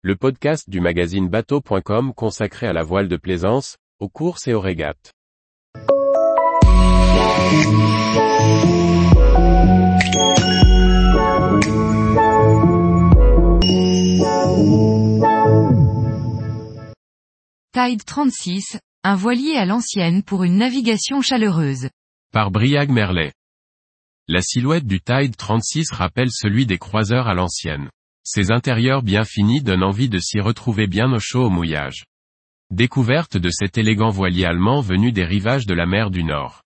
le podcast du magazine bateau.com consacré à la voile de plaisance, aux courses et aux régates. Tide 36, un voilier à l'ancienne pour une navigation chaleureuse. Par Briag Merlet. La silhouette du Tide 36 rappelle celui des croiseurs à l'ancienne. Ses intérieurs bien finis donnent envie de s'y retrouver bien au chaud au mouillage. Découverte de cet élégant voilier allemand venu des rivages de la mer du Nord.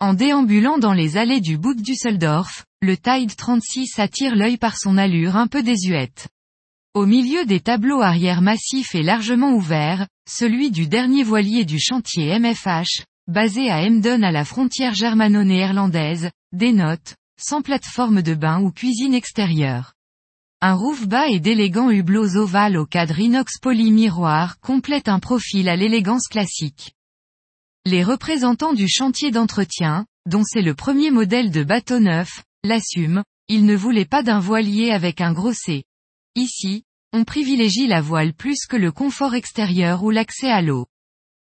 En déambulant dans les allées du Boot Düsseldorf, le Tide 36 attire l'œil par son allure un peu désuète. Au milieu des tableaux arrière massifs et largement ouverts, celui du dernier voilier du chantier MFH, basé à Emden à la frontière germano-néerlandaise, dénote, sans plateforme de bain ou cuisine extérieure. Un roof bas et d'élégants hublots ovales au cadre inox poly miroir complètent un profil à l'élégance classique. Les représentants du chantier d'entretien, dont c'est le premier modèle de bateau neuf, l'assument, ils ne voulaient pas d'un voilier avec un gros C. Ici, on privilégie la voile plus que le confort extérieur ou l'accès à l'eau.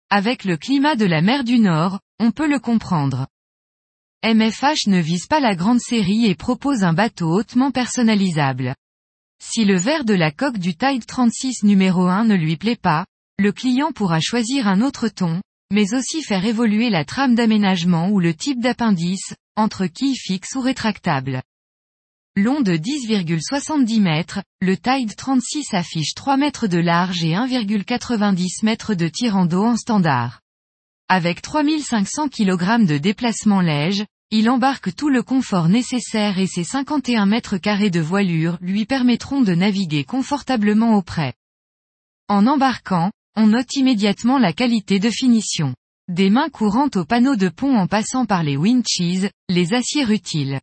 Avec le climat de la mer du Nord, on peut le comprendre. MFH ne vise pas la grande série et propose un bateau hautement personnalisable. Si le vert de la coque du Tide 36 numéro 1 ne lui plaît pas, le client pourra choisir un autre ton, mais aussi faire évoluer la trame d'aménagement ou le type d'appendice, entre quilles fixes ou rétractables. Long de 10,70 mètres, le Tide 36 affiche 3 mètres de large et 1,90 mètres de tirant d'eau en standard. Avec 3500 kg de déplacement léger, il embarque tout le confort nécessaire et ses 51 mètres carrés de voilure lui permettront de naviguer confortablement auprès. En embarquant, on note immédiatement la qualité de finition. Des mains courantes au panneau de pont en passant par les winches, les aciers utiles.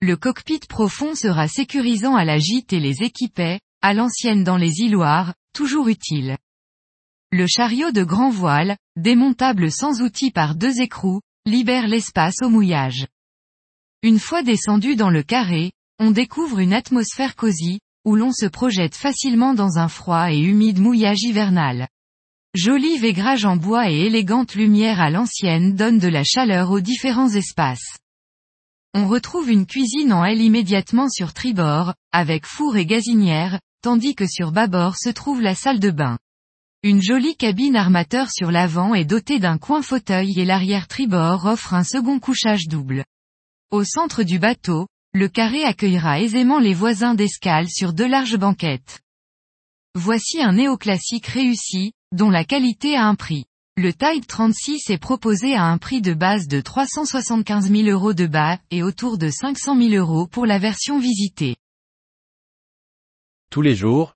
Le cockpit profond sera sécurisant à la gîte et les équipets, à l'ancienne dans les îloirs, toujours utile. Le chariot de grand voile, démontable sans outils par deux écrous, libère l'espace au mouillage. Une fois descendu dans le carré, on découvre une atmosphère cosy, où l'on se projette facilement dans un froid et humide mouillage hivernal. Joli vaigrage en bois et élégante lumière à l'ancienne donnent de la chaleur aux différents espaces. On retrouve une cuisine en L immédiatement sur tribord, avec four et gazinière, tandis que sur bâbord se trouve la salle de bain. Une jolie cabine armateur sur l'avant est dotée d'un coin fauteuil et l'arrière tribord offre un second couchage double. Au centre du bateau, le carré accueillera aisément les voisins d'escale sur deux larges banquettes. Voici un néoclassique réussi, dont la qualité a un prix. Le Tide 36 est proposé à un prix de base de 375 000 euros de bas et autour de 500 000 euros pour la version visitée. Tous les jours,